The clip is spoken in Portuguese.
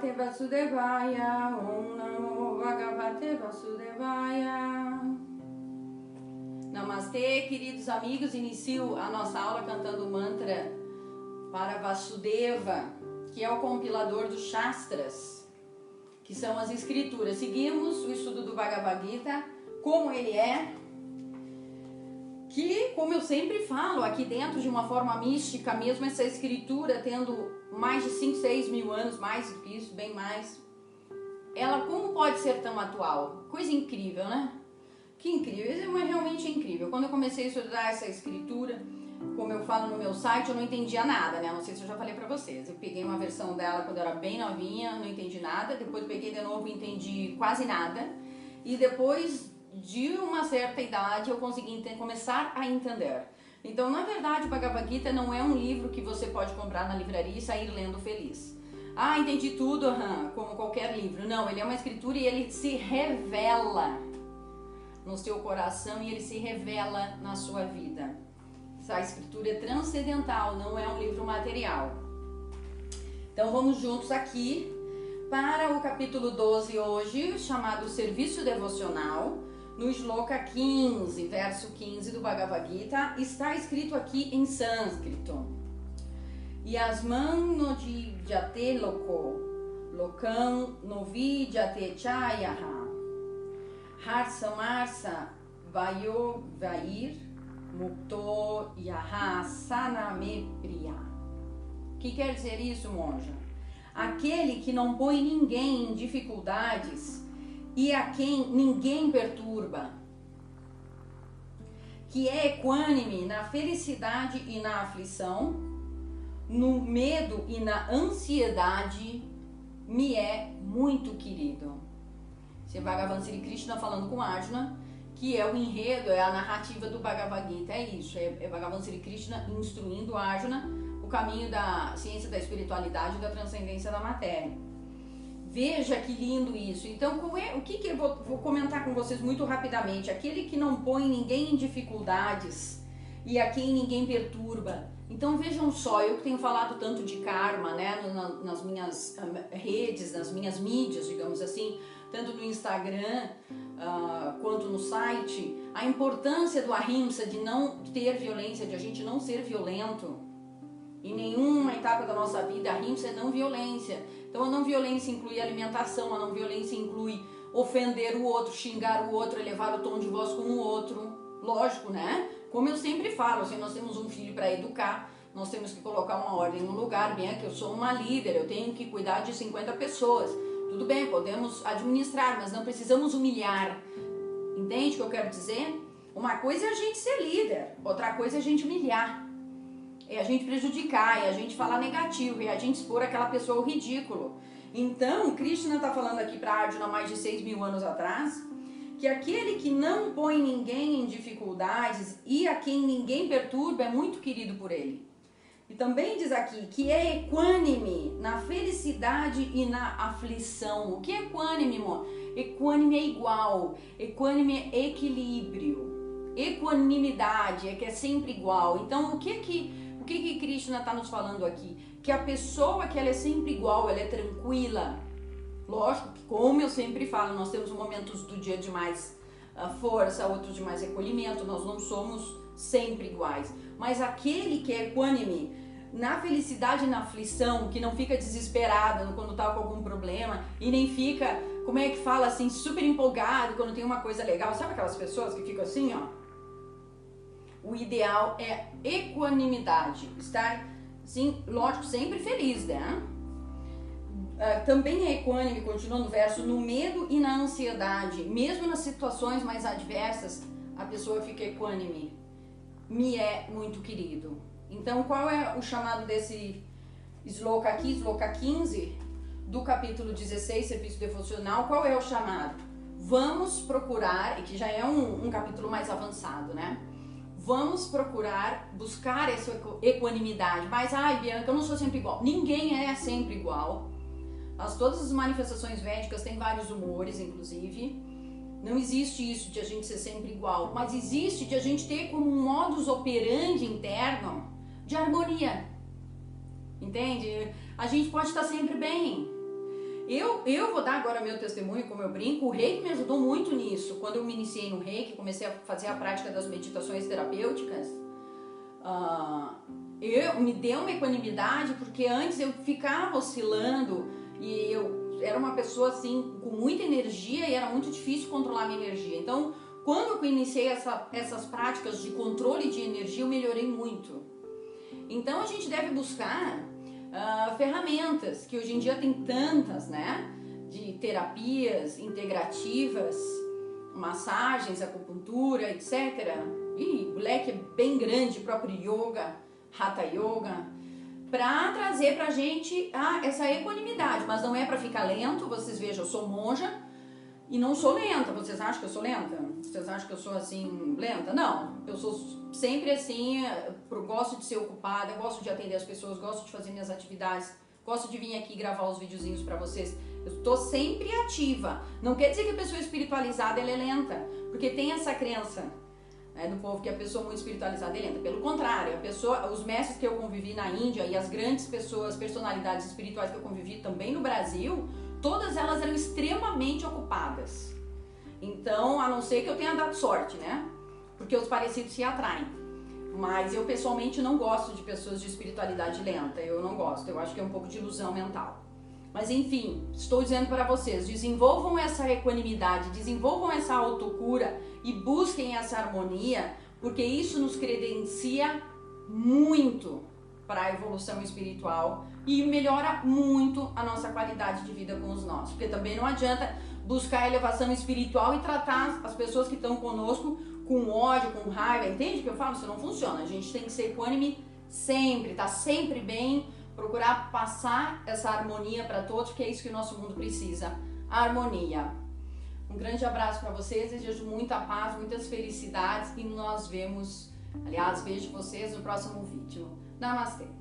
Bhagavate Vasudevaya, Om Namo Bhagavate Vasudevaya. Namastê, queridos amigos. Inicio a nossa aula cantando o mantra para Vasudeva, que é o compilador dos Shastras, que são as escrituras. Seguimos o estudo do Bhagavad Gita, como ele é, como eu sempre falo, aqui dentro de uma forma mística, mesmo essa escritura tendo mais de 5, 6 mil anos, mais do que isso, bem mais, ela como pode ser tão atual? Coisa incrível, né? Que incrível, é realmente incrível. Quando eu comecei a estudar essa escritura, como eu falo no meu site, eu não entendia nada, né? Não sei se eu já falei pra vocês. Eu peguei uma versão dela quando eu era bem novinha, não entendi nada. Depois peguei de novo entendi quase nada. E depois de uma certa idade eu consegui começar a entender. Então, na verdade, o Bhagavad Gita não é um livro que você pode comprar na livraria e sair lendo feliz. Ah, entendi tudo, uhum, como qualquer livro. Não, ele é uma escritura e ele se revela no seu coração e ele se revela na sua vida. Essa escritura é transcendental, não é um livro material. Então vamos juntos aqui para o capítulo 12 hoje, chamado Serviço Devocional no Shloka 15, verso 15 do Bhagavad Gita, está escrito aqui em sânscrito. Yasman jate loko, lokam novi jate chayaha, harsa marsa vayo vair, mukto yaha. O que quer dizer isso, monja? Aquele que não põe ninguém em dificuldades e a quem ninguém perturba, que é equânime na felicidade e na aflição, no medo e na ansiedade, me é muito querido. Esse Bhagavan Sri Krishna falando com Arjuna, que é o enredo, é a narrativa do Bhagavad Gita, é isso, é, é Bhagavan Sri Krishna instruindo Arjuna o caminho da ciência da espiritualidade e da transcendência da matéria. Veja que lindo isso. Então, é, o que, que eu vou, vou, comentar com vocês muito rapidamente? Aquele que não põe ninguém em dificuldades e a quem ninguém perturba. Então, vejam só, eu que tenho falado tanto de karma, né, nas minhas redes, nas minhas mídias, digamos assim, tanto no Instagram uh, quanto no site, a importância do ahimsa, de não ter violência, de a gente não ser violento. Em nenhuma etapa da nossa vida, ahimsa é não violência. Então a não violência inclui alimentação, a não violência inclui ofender o outro, xingar o outro, elevar o tom de voz com o outro. Lógico, né? Como eu sempre falo, assim, nós temos um filho para educar, nós temos que colocar uma ordem no lugar, bem é que eu sou uma líder, eu tenho que cuidar de 50 pessoas. Tudo bem, podemos administrar, mas não precisamos humilhar. Entende o que eu quero dizer? Uma coisa é a gente ser líder, outra coisa é a gente humilhar é a gente prejudicar, é a gente falar negativo, é a gente expor aquela pessoa ao ridículo. Então, Krishna está falando aqui para Arjuna mais de 6 mil anos atrás, que aquele que não põe ninguém em dificuldades e a quem ninguém perturba é muito querido por ele. E também diz aqui que é equânime na felicidade e na aflição. O que é equânime, amor? Equânime é igual, equânime é equilíbrio. Equanimidade é que é sempre igual. Então, o que que que que Krishna está nos falando aqui? Que a pessoa que ela é sempre igual, ela é tranquila. Lógico que, como eu sempre falo, nós temos momentos do dia de mais uh, força, outros de mais recolhimento, nós não somos sempre iguais. Mas aquele que é equânime, na felicidade e na aflição, que não fica desesperado quando está com algum problema e nem fica, como é que fala assim, super empolgado quando tem uma coisa legal. Sabe aquelas pessoas que ficam assim, ó? O ideal é equanimidade, estar, sim, lógico, sempre feliz, né? Uh, também é equânime, continuando o verso, no medo e na ansiedade, mesmo nas situações mais adversas, a pessoa fica equânime. Me é muito querido. Então, qual é o chamado desse sloka aqui, sloka 15, do capítulo 16, serviço devocional? Qual é o chamado? Vamos procurar, e que já é um, um capítulo mais avançado, né? Vamos procurar buscar essa equanimidade. Mas, ai, Bianca, eu não sou sempre igual. Ninguém é sempre igual. As, todas as manifestações védicas têm vários humores, inclusive. Não existe isso de a gente ser sempre igual, mas existe de a gente ter como um modus operandi interno de harmonia. Entende? A gente pode estar sempre bem. Eu, eu vou dar agora meu testemunho, como eu brinco, o reiki me ajudou muito nisso. Quando eu me iniciei no reiki, comecei a fazer a prática das meditações terapêuticas, uh, eu, me deu uma equanimidade, porque antes eu ficava oscilando e eu era uma pessoa assim, com muita energia e era muito difícil controlar minha energia. Então, quando eu iniciei essa, essas práticas de controle de energia, eu melhorei muito. Então, a gente deve buscar uh, ferramentas, que hoje em dia tem tantas, né? De terapias integrativas, massagens, acupuntura, etc. E o leque é bem grande, próprio yoga, hatha yoga, para trazer pra gente ah, essa equanimidade, mas não é para ficar lento. Vocês vejam, eu sou monja e não sou lenta. Vocês acham que eu sou lenta? Vocês acham que eu sou assim lenta? Não, eu sou sempre assim, gosto de ser ocupada, gosto de atender as pessoas, gosto de fazer minhas atividades, gosto de vir aqui gravar os videozinhos para vocês. Eu estou sempre ativa. Não quer dizer que a pessoa espiritualizada é lenta, porque tem essa crença né, do povo que a pessoa muito espiritualizada é lenta. Pelo contrário, a pessoa, os mestres que eu convivi na Índia e as grandes pessoas, personalidades espirituais que eu convivi também no Brasil, todas elas eram extremamente ocupadas. Então, a não ser que eu tenha dado sorte, né? porque os parecidos se atraem. Mas eu pessoalmente não gosto de pessoas de espiritualidade lenta, eu não gosto, eu acho que é um pouco de ilusão mental. Mas enfim, estou dizendo para vocês, desenvolvam essa equanimidade, desenvolvam essa autocura e busquem essa harmonia, porque isso nos credencia muito para a evolução espiritual e melhora muito a nossa qualidade de vida com os nossos. Porque também não adianta buscar a elevação espiritual e tratar as pessoas que estão conosco com ódio, com raiva, entende o que eu falo? Isso não funciona. A gente tem que ser equânime sempre, tá sempre bem, procurar passar essa harmonia para todos, porque é isso que o nosso mundo precisa. harmonia. Um grande abraço para vocês, desejo muita paz, muitas felicidades e nós vemos, aliás, vejo vocês no próximo vídeo. Namastê!